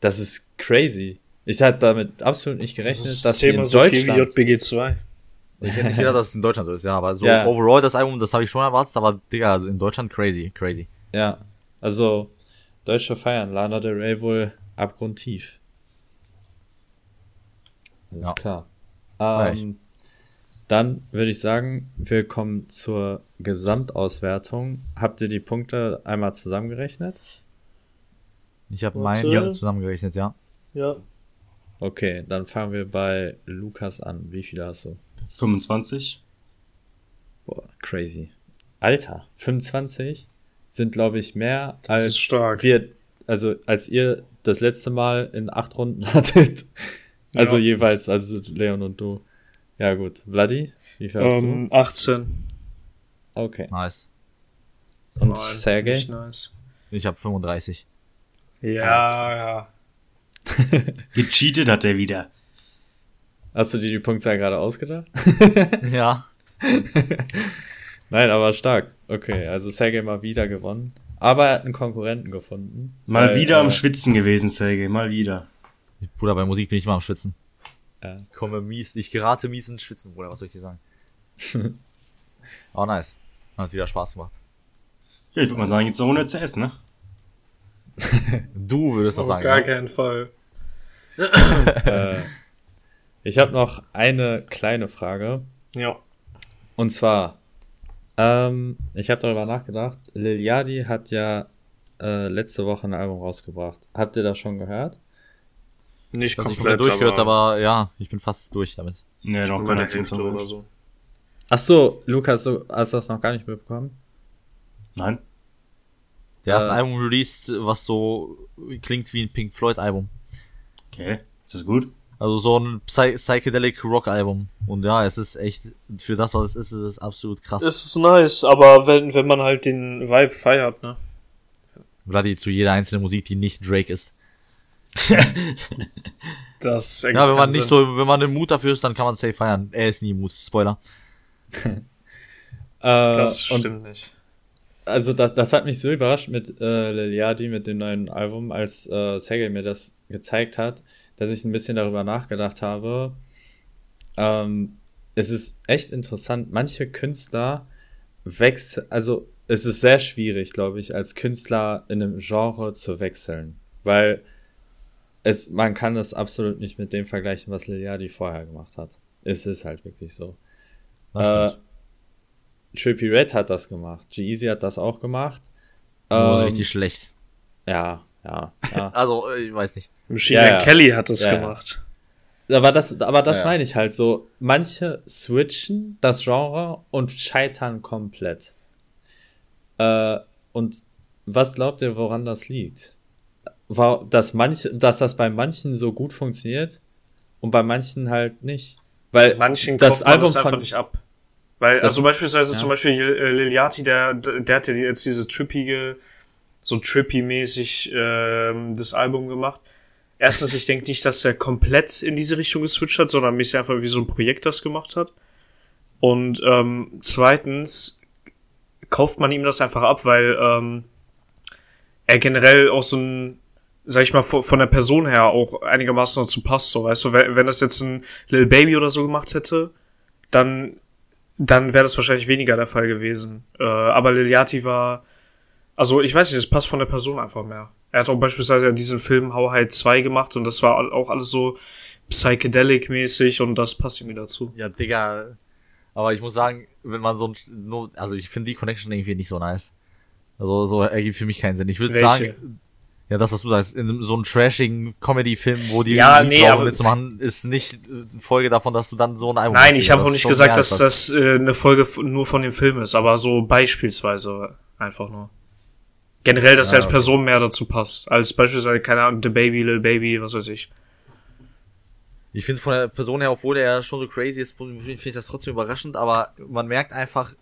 Das ist crazy. Ich hatte damit absolut nicht Das gerechnet, ist dass sie in so viel wie Deutschland JBG 2. Ich hätte nicht (laughs) gedacht, dass es in Deutschland so ist, ja, aber so Ja. overall das Album, das habe ich schon erwartet, aber Digga, also in Deutschland crazy, crazy. Ja, also Deutsche feiern Lana Del Rey wohl abgrundtief. Alles Ja. klar. Ähm, dann würde ich sagen, wir kommen zur Gesamtauswertung. Habt ihr die Punkte einmal zusammengerechnet? Ich habe meinen zusammengerechnet, ja. Ja. Okay, dann fangen wir bei Lukas an. Wie viele hast du? 25. Boah, crazy. Alter, 25 sind, glaube ich, mehr ist als stark. wir, also als ihr das letzte Mal in acht Runden (laughs) hattet. Also Ja. jeweils, also Leon und du. Ja gut. Vladi, wie viel hast Ähm, 18. du? Okay. Nice. Und Sergej? Nicht nice. Ich habe 35. Ja, ja. (laughs) Gecheatet hat er wieder. Hast du dir die Punktzahl gerade ausgedacht? (laughs) ja. (laughs) Nein, aber stark. Okay, also Sergej mal wieder gewonnen. Aber er hat einen Konkurrenten gefunden. Mal Weil, wieder am äh, Schwitzen gewesen, Sergej. Mal wieder. Bruder, bei Musik bin ich immer am Schwitzen. Ja. Ich komme mies, ich gerate mies ins Schwitzen, Bruder, was soll ich dir sagen? oh, nice. Hat wieder Spaß gemacht. Ja, ich würde mal sagen, jetzt noch ohne CS, ne? (laughs) Du würdest das Auf sagen. gar ja? keinen Fall. äh, ich habe noch eine kleine Frage. Ja. Und zwar, ähm, ich habe darüber nachgedacht. Lil Yachty hat ja äh, letzte Woche ein Album rausgebracht. Habt ihr das schon gehört? Nicht Ich habe nicht komplett, komplett durchgehört, aber, ja, ich bin fast durch damit. Ne, noch keine Hälfte oder so. Ach so, Lukas, du hast das noch gar nicht mitbekommen? Nein. Der hat Äh. ein Album released, was so klingt wie ein Pink Floyd Album. Okay. Ist das gut? Also so ein Psy Psychedelic Rock Album. Und ja, es ist echt, für das, was es ist, ist es absolut krass. Es ist nice, aber wenn, wenn man halt den Vibe feiert, ne? Vladi zu jeder einzelnen Musik, die nicht Drake ist. (laughs) Das Ja, wenn man nicht so, wenn man im Mut dafür ist, dann kann man safe feiern. Er ist nie im Mut. Spoiler. (laughs) Äh, Das stimmt nicht. Also das, das hat mich so überrascht mit äh, Lil Yachty, mit dem neuen Album, als äh, Sergej mir das gezeigt hat, dass ich ein bisschen darüber nachgedacht habe. Ähm, es ist echt interessant. Manche Künstler wechseln, also es ist sehr schwierig, glaube ich, als Künstler in einem Genre zu wechseln, weil es, man kann es absolut nicht mit dem vergleichen, was Lil Yachty vorher gemacht hat. Es ist halt wirklich so. Das Äh. Trippy Red hat das gemacht. G-Eazy hat das auch gemacht. Nur Ähm, richtig schlecht. ja, ja, ja. (laughs) Also, ich weiß nicht. Machine ja. Kelly hat das Ja, ja. gemacht. aber das, aber das Ja. meine ich halt so. Manche switchen das Genre und scheitern komplett. Äh, und was glaubt ihr, woran das liegt? War, dass manche, dass das bei manchen so gut funktioniert und bei manchen halt nicht. Weil Manchen das Album das einfach von, nicht ab. Weil, Das- also beispielsweise ja. zum Beispiel äh, Lil Yachty, der, der hat ja jetzt diese trippige, so trippy-mäßig ähm, das Album gemacht. Erstens, ich denke nicht, dass er komplett in diese Richtung geswitcht hat, sondern mäßig einfach wie so ein Projekt das gemacht hat. Und ähm, zweitens kauft man ihm das einfach ab, weil ähm, er generell auch so ein, sag ich mal, von von der Person her auch einigermaßen dazu passt, so weißt du, wenn, wenn das jetzt ein Lil Baby oder so gemacht hätte, dann dann wäre das wahrscheinlich weniger der Fall gewesen. Äh, aber Lil Yachty war, also ich weiß nicht, es passt von der Person einfach mehr. Er hat auch beispielsweise diesen Film How High 2 gemacht und das war auch alles so psychedelic-mäßig und das passt irgendwie dazu. Ja, Digga. Aber ich muss sagen, wenn man so ein, also ich finde die Connection irgendwie nicht so nice. Also so ergibt für mich keinen Sinn. Ich würde sagen, ja, das, was du sagst, in so einem trashigen Comedy-Film, wo die Ja, nee, aber- mitzumachen, ist nicht äh, Folge davon, dass du dann so ein Album Nein, ich habe auch nicht gesagt, dass das äh, eine Folge nur von dem Film ist, aber so beispielsweise einfach nur. Generell, dass Ja, er als. Person mehr dazu passt, als beispielsweise, keine Ahnung, The Baby, Lil Baby, was weiß ich. Ich finde von der Person her, obwohl er schon so crazy ist, finde ich das trotzdem überraschend, aber man merkt einfach,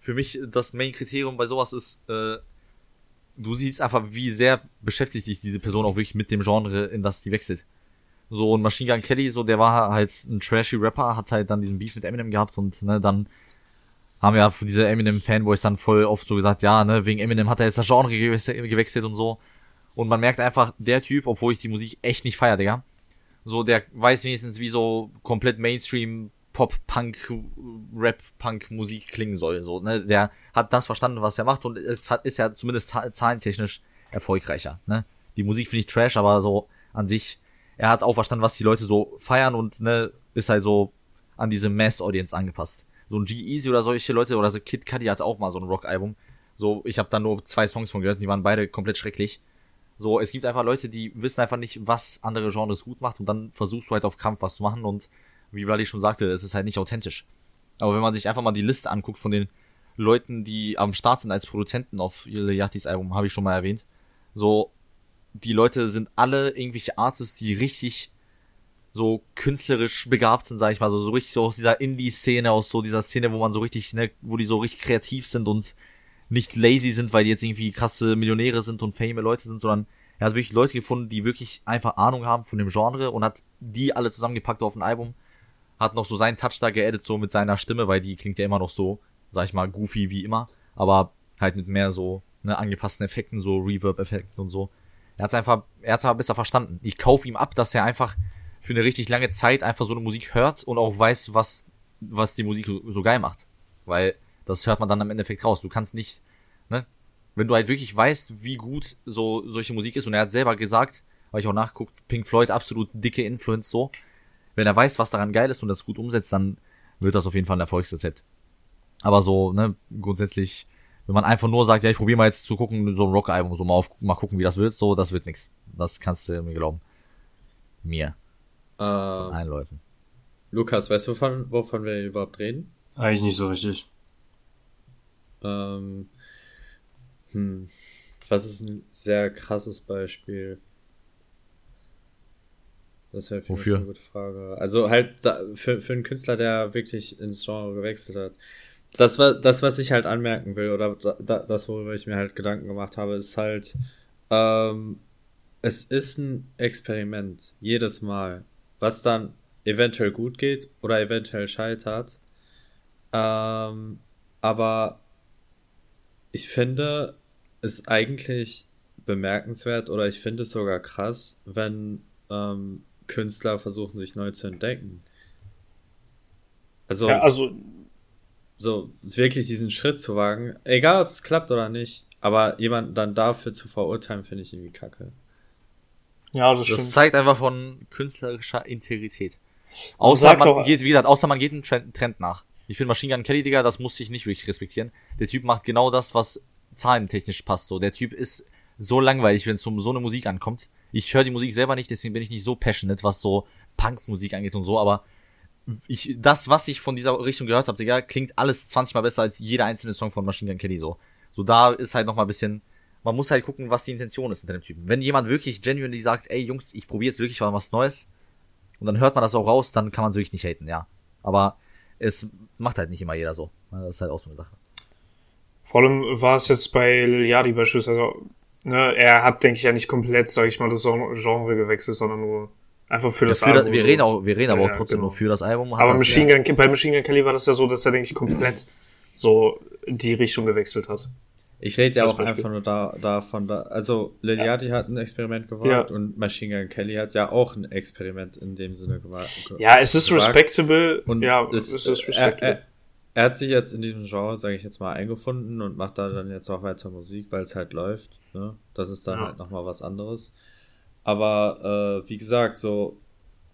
für mich das Main-Kriterium bei sowas ist, äh, du siehst einfach, wie sehr beschäftigt sich diese Person auch wirklich mit dem Genre, in das sie wechselt. So ein Machine Gun Kelly, so der war halt ein trashy Rapper, hat halt dann diesen Beef mit Eminem gehabt und ne, dann haben ja diese Eminem-Fanboys dann voll oft so gesagt, ja, ne, wegen Eminem hat er jetzt das Genre gewechselt und so. Und man merkt einfach, der Typ, obwohl ich die Musik echt nicht feier, Digga, so, der weiß wenigstens, wie so komplett Mainstream Pop, Punk, Rap, Punk Musik klingen soll, so, ne, der hat das verstanden, was er macht und hat, ist ja zumindest zahlentechnisch erfolgreicher, ne. Die Musik finde ich trash, aber so an sich, er hat auch verstanden, was die Leute so feiern und, ne, ist halt so an diese Mass Audience angepasst so ein G-Easy oder solche Leute oder so Kid Cudi hat auch mal so ein Rock-Album. So, ich habe da nur zwei Songs von gehört, die waren beide komplett schrecklich. So, es gibt einfach Leute, die wissen einfach nicht, was andere Genres gut macht und dann versuchst du halt auf Krampf was zu machen und wie Vladi schon sagte, es ist halt nicht authentisch. Aber wenn man sich einfach mal die Liste anguckt von den Leuten, die am Start sind als Produzenten auf Yatis Album, habe ich schon mal erwähnt. So, die Leute sind alle irgendwelche Artists, die richtig so künstlerisch begabt sind, sag ich mal, so, so richtig so aus dieser Indie-Szene, aus so dieser Szene, wo man so richtig, ne, wo die so richtig kreativ sind und nicht lazy sind, weil die jetzt irgendwie krasse Millionäre sind und fame Leute sind, sondern er hat wirklich Leute gefunden, die wirklich einfach Ahnung haben von dem Genre und hat die alle zusammengepackt auf ein Album, hat noch so seinen Touch da geedit, so mit seiner Stimme, weil die klingt ja immer noch so, sag ich mal, goofy wie immer, aber halt mit mehr so, ne, angepassten Effekten, so Reverb-Effekten und so. Er hat's einfach, er hat's aber besser verstanden. Ich kauf ihm ab, dass er einfach für eine richtig lange Zeit einfach so eine Musik hört und auch weiß, was, was die Musik so geil macht. Weil das hört man dann am Endeffekt raus. Du kannst nicht, ne? Wenn du halt wirklich weißt, wie gut so solche Musik ist, und er hat selber gesagt, weil ich auch nachguckt, Pink Floyd absolut dicke Influence so. Wenn er weiß, was daran geil ist und das gut umsetzt, dann wird das auf jeden Fall ein Erfolgsrezept. Aber so, ne, grundsätzlich, wenn man einfach nur sagt, ja, ich probiere mal jetzt zu gucken, so ein Rock-Album, so mal auf, mal gucken, wie das wird, so, das wird nix. Das kannst du mir glauben. Mir. Von ähm, allen Leuten. Lukas, weißt du, wovon, wovon wir überhaupt reden? Eigentlich nicht so richtig. Ähm, hm. Was ist ein sehr krasses Beispiel? Das wäre Wofür? eine gute Frage. Also halt da, für, für einen Künstler, der wirklich ins Genre gewechselt hat. Das, war, das was ich halt anmerken will, oder da, das, worüber ich mir halt Gedanken gemacht habe, ist halt, ähm, es ist ein Experiment, jedes Mal was dann eventuell gut geht oder eventuell scheitert. Ähm, aber ich finde es eigentlich bemerkenswert oder ich finde es sogar krass, wenn ähm, Künstler versuchen, sich neu zu entdecken. Also, ja, also so wirklich diesen Schritt zu wagen, egal ob es klappt oder nicht, aber jemanden dann dafür zu verurteilen, finde ich irgendwie kacke. Ja, das, das stimmt. zeigt einfach von künstlerischer Integrität. Außer man auch- geht, wie gesagt, außer man geht einem Trend, Trend nach. Ich finde Machine Gun Kelly, Digga, das muss ich nicht wirklich respektieren. Der Typ macht genau das, was zahlentechnisch passt. So, der Typ ist so langweilig, wenn es um so eine Musik ankommt. Ich höre die Musik selber nicht, deswegen bin ich nicht so passionate, was so Punkmusik angeht und so, aber ich, das, was ich von dieser Richtung gehört habe, Digga, klingt alles 20 mal besser als jeder einzelne Song von Machine Gun Kelly so. So, da ist halt noch mal ein bisschen, man muss halt gucken, was die Intention ist hinter dem Typen. Wenn jemand wirklich genuinely sagt, ey Jungs, ich probiere jetzt wirklich mal was Neues, und dann hört man das auch raus, dann kann man es wirklich nicht haten, ja. Aber es macht halt nicht immer jeder so. Das ist halt auch so eine Sache. Vor allem war es jetzt bei Liliadi beispielsweise, also, ne, er hat, denke ich, ja nicht komplett, sag ich mal, das Genre gewechselt, sondern nur einfach für das Ja, für Album. das, wir so. reden auch, wir reden aber Ja, auch trotzdem genau. nur für das Album. Hat Aber das, Machine Gun, bei Machine Gun Kelly war das ja so, dass er, denke ich, komplett so die Richtung gewechselt hat. Ich rede ja auch Beispiel. einfach nur da, davon, da, also Liliadi hat ein Experiment gewagt Ja. und Machine Gun Kelly hat ja auch ein Experiment in dem Sinne gewagt. Ja, es ist gewagt. respectable. Und ja, es, es ist respectable. er, er hat sich jetzt in diesem Genre, sage ich jetzt mal, eingefunden und macht da dann jetzt auch weiter Musik, weil es halt läuft. Ne? Das ist dann Ja. halt nochmal was anderes. Aber äh, wie gesagt, so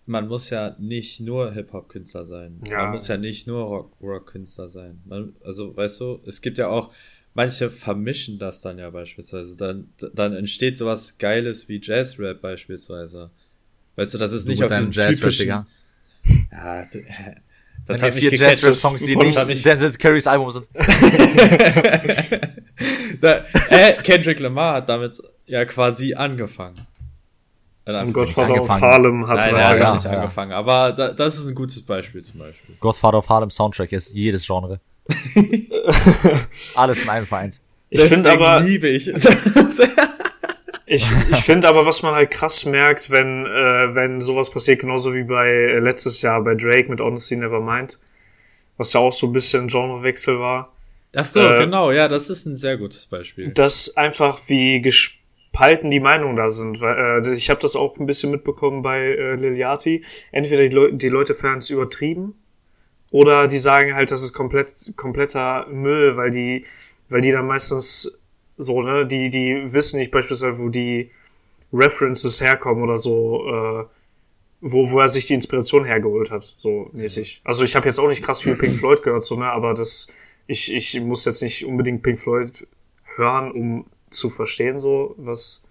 man muss ja nicht nur Hip-Hop-Künstler sein. Ja. Man muss ja nicht nur Rock- Rock-Künstler sein. Man, also, weißt du, es gibt ja auch, manche vermischen das dann ja beispielsweise. Dann, dann entsteht sowas Geiles wie Jazz-Rap beispielsweise. Weißt du, das ist Du nicht auf diesem Jazz-Rap, typischen... Digga. Ja, Das hat vier. Jazz-Rap-Songs, die nicht mich- Denzel Currys Album sind. (laughs) da, äh, Kendrick Lamar hat damit ja quasi angefangen. In Und. Godfather of. Harlem hat Nein, er hat gar ja, nicht ja. angefangen. Aber da, das ist ein gutes Beispiel zum Beispiel. Godfather of Harlem Soundtrack ist jedes Genre. (laughs) Alles in einem Vereins. Ich finde aber, liebe ich. (laughs) ich, (laughs) ich finde aber, was man halt krass merkt, wenn, äh, wenn sowas passiert, genauso wie bei äh, letztes Jahr bei Drake mit Honestly Nevermind, was ja auch so ein bisschen Genrewechsel war, Ach so, Äh, genau, ja, das ist ein sehr gutes Beispiel. dass einfach wie gespalten die Meinungen da sind. Weil, äh, ich habe das auch ein bisschen mitbekommen bei äh, Lil Yachty. Entweder die, Leu die Leute feiern es übertrieben oder die sagen halt, das ist komplett kompletter Müll, weil die, weil die dann meistens so, ne, die, die wissen nicht beispielsweise, wo die References herkommen oder so, äh, wo, wo er sich die Inspiration hergeholt hat, so mäßig. Also ich habe jetzt auch nicht krass viel Pink Floyd gehört, so, ne, aber das, ich, ich muss jetzt nicht unbedingt Pink Floyd hören, um zu verstehen, so, was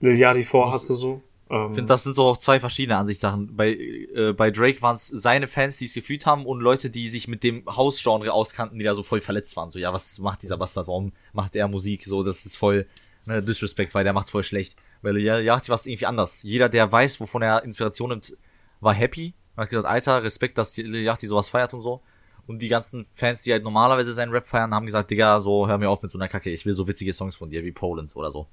Lil Yachty vorhatte, so. Ähm, Ich finde, das sind so auch zwei verschiedene Ansichtssachen. Bei, äh, bei Drake waren es seine Fans, die es gefühlt haben und Leute, die sich mit dem Hausgenre auskannten, die da so voll verletzt waren. So, ja, was macht dieser Bastard? Warum macht er Musik? So, das ist voll ne, Disrespect, weil der macht voll schlecht. Weil ja, ja, war es irgendwie anders. Jeder, der weiß, wovon er Inspiration nimmt, war happy. Man hat gesagt, Alter, Respekt, dass Lil Yachty sowas feiert und so. Und die ganzen Fans, die halt normalerweise seinen Rap feiern, haben gesagt, Digga, so hör mir auf mit so einer Kacke. Ich will so witzige Songs von dir wie Poland oder so.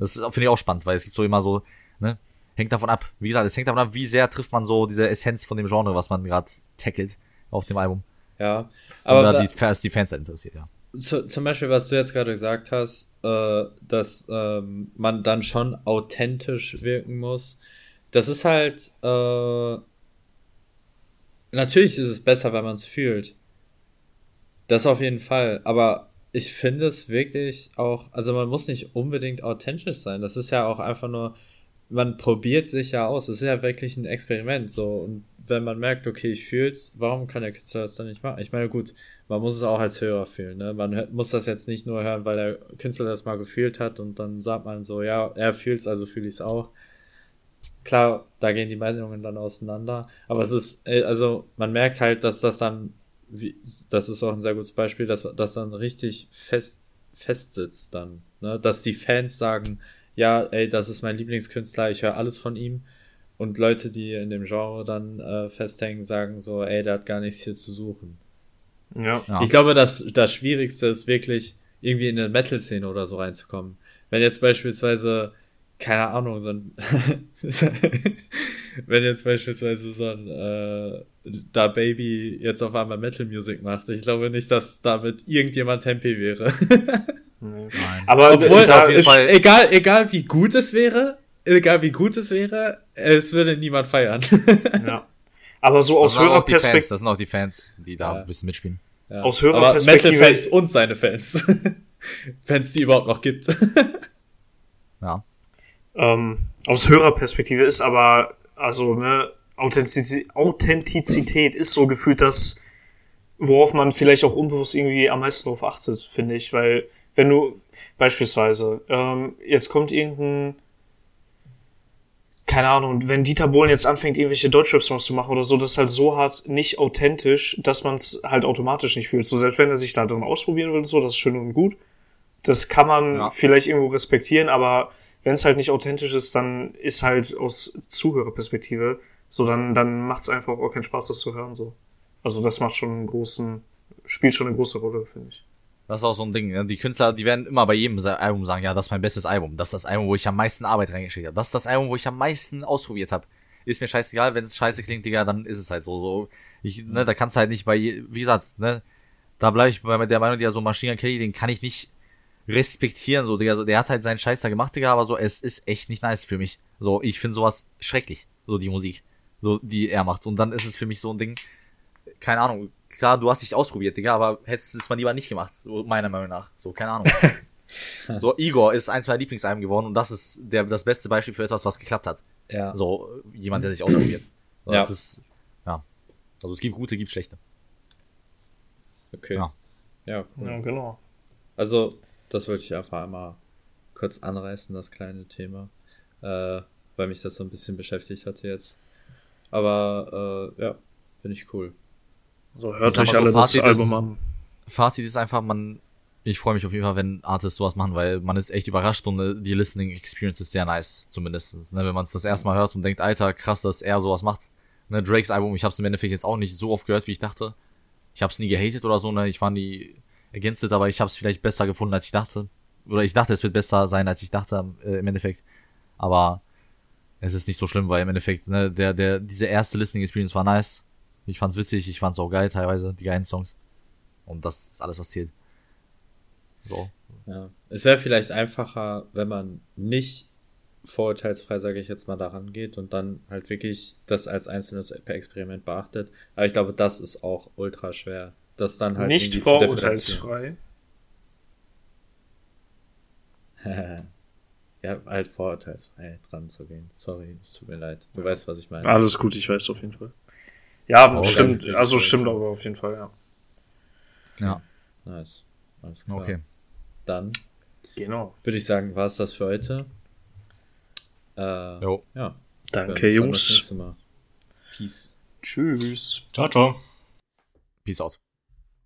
Das ist- finde ich auch spannend, weil es gibt so immer so, ne, hängt davon ab. Wie gesagt, es hängt davon ab, wie sehr trifft man so diese Essenz von dem Genre, was man gerade tackelt auf dem Album. Ja, aber Oder da- die Fans, die Fans interessiert, ja. zu, zum Beispiel, was du jetzt gerade gesagt hast, äh, dass ähm, man dann schon authentisch wirken muss. Das ist halt, äh, natürlich ist es besser, wenn man es fühlt. Das auf jeden Fall. Aber ich finde es wirklich auch, also man muss nicht unbedingt authentisch sein. Das ist ja auch einfach nur, man probiert sich ja aus. Es ist ja wirklich ein Experiment. So, und wenn man merkt, okay, ich fühl's, warum kann der Künstler das dann nicht machen? Ich meine, gut, man muss es auch als Hörer fühlen. Ne? Man hört, muss das jetzt nicht nur hören, weil der Künstler das mal gefühlt hat und dann sagt man so, ja, er fühlt's, also fühle ich's auch. Klar, da gehen die Meinungen dann auseinander, aber es ist, äh, also man merkt halt, dass das dann, wie, das ist auch ein sehr gutes Beispiel, dass das dann richtig fest, fest sitzt dann, ne? dass die Fans sagen, ja, ey, das ist mein Lieblingskünstler, ich höre alles von ihm und Leute, die in dem Genre dann äh, festhängen, sagen so, ey, der hat gar nichts hier zu suchen. ja. Ja. Ich glaube, das, das Schwierigste ist wirklich, irgendwie in eine Metal-Szene oder so reinzukommen. Wenn jetzt beispielsweise, keine Ahnung, so ein, (laughs) wenn jetzt beispielsweise so ein, äh, da Baby jetzt auf einmal Metal-Music macht, ich glaube nicht, dass damit irgendjemand happy wäre. (laughs) Nein. Aber Obwohl, ist, egal, egal wie gut es wäre, egal wie gut es wäre, es würde niemand feiern. (laughs) ja. Aber so aus Hörerperspektive, das sind auch die Fans, die da Ja. ein bisschen mitspielen. Ja. Aus Aber Hörerperspektive- Metal-Fans und seine Fans. (laughs) Fans, die überhaupt noch gibt. (laughs) Ja. ähm, aus Hörerperspektive ist aber, also, ne, Authentizität, Authentizität ist so gefühlt das, worauf man vielleicht auch unbewusst irgendwie am meisten drauf achtet, finde ich, weil, wenn du, beispielsweise, ähm, jetzt kommt irgendein, keine Ahnung, wenn Dieter Bohlen jetzt anfängt, irgendwelche Deutschrap-Songs zu machen oder so, das ist halt so hart nicht authentisch, dass man es halt automatisch nicht fühlt. So, selbst wenn er sich da drin ausprobieren will und so, das ist schön und gut. Das kann man Ja. vielleicht irgendwo respektieren, aber wenn es halt nicht authentisch ist, dann ist halt aus Zuhörerperspektive so, dann, dann macht es einfach auch keinen Spaß, das zu hören, so. Also das macht schon einen großen, spielt schon eine große Rolle, finde ich. Das ist auch so ein Ding. ja. Die Künstler, die werden immer bei jedem Album sagen, ja, das ist mein bestes Album. Das ist das Album, wo ich am meisten Arbeit reingeschickt habe. Das ist das Album, wo ich am meisten ausprobiert habe. Ist mir scheißegal, wenn es scheiße klingt, Digga, dann ist es halt so. so. Ich, ne, da kannst du halt nicht bei, wie gesagt, ne, da bleibe ich bei der Meinung, die so Machine Gun Kelly, den kann ich nicht respektieren, so, Digga, so, der hat halt seinen Scheiß da gemacht, Digga, aber so, es ist echt nicht nice für mich. So, ich finde sowas schrecklich, so die Musik, so, die er macht. Und dann ist es für mich so ein Ding, keine Ahnung, klar, du hast dich ausprobiert, Digga, aber hättest du es mal lieber nicht gemacht, so meiner Meinung nach. So, keine Ahnung. (laughs) so, Igor ist eins meiner Lieblingsalben geworden und das ist der, das beste Beispiel für etwas, was geklappt hat. Ja. So, jemand, der sich ausprobiert. So, Ja. Das ist, ja. Also, es gibt gute, gibt schlechte. Okay. Ja. Ja, cool. Ja, genau. Also, das wollte ich einfach einmal kurz anreißen, das kleine Thema. Äh, weil mich das so ein bisschen beschäftigt hatte jetzt. Aber, äh, ja, finde ich cool. So, hört euch so, alle das Album ist- an. Fazit ist einfach, man ich freue mich auf jeden Fall, wenn Artists sowas machen, weil man ist echt überrascht und äh, die Listening Experience ist sehr nice, zumindest. Ne, wenn man es das erste Mal hört und denkt, Alter, krass, dass er sowas macht. Ne, Drakes Album, ich habe es im Endeffekt jetzt auch nicht so oft gehört, wie ich dachte. Ich habe es nie gehatet oder so, ne, ich fand die ergänzt, aber ich habe es vielleicht besser gefunden, als ich dachte. Oder ich dachte, es wird besser sein, als ich dachte, äh, im Endeffekt. Aber es ist nicht so schlimm, weil im Endeffekt, ne, der, der, diese erste Listening Experience war nice. Ich fand's witzig, ich fand's auch geil teilweise, die geilen Songs. Und das ist alles, was zählt. So. Ja. Es wäre vielleicht einfacher, wenn man nicht vorurteilsfrei, sage ich jetzt mal, daran geht und dann halt wirklich das als einzelnes Experiment beachtet. Aber ich glaube, das ist auch ultra schwer. Das dann halt Nicht vorurteilsfrei. (laughs) ja, halt vorurteilsfrei dran zu gehen. Sorry, es tut mir leid. Du weißt, was ich meine. Alles gut, ich weiß auf jeden Fall. Ja, Auch stimmt, geil. also stimmt aber auf jeden Fall, ja. Ja, Nice. Alles klar. okay. Dann Genau. würde ich sagen, war es das für heute. Äh, Jo. Ja. Danke, Jungs. Mal. Peace. Tschüss. Ciao, ciao. Peace out.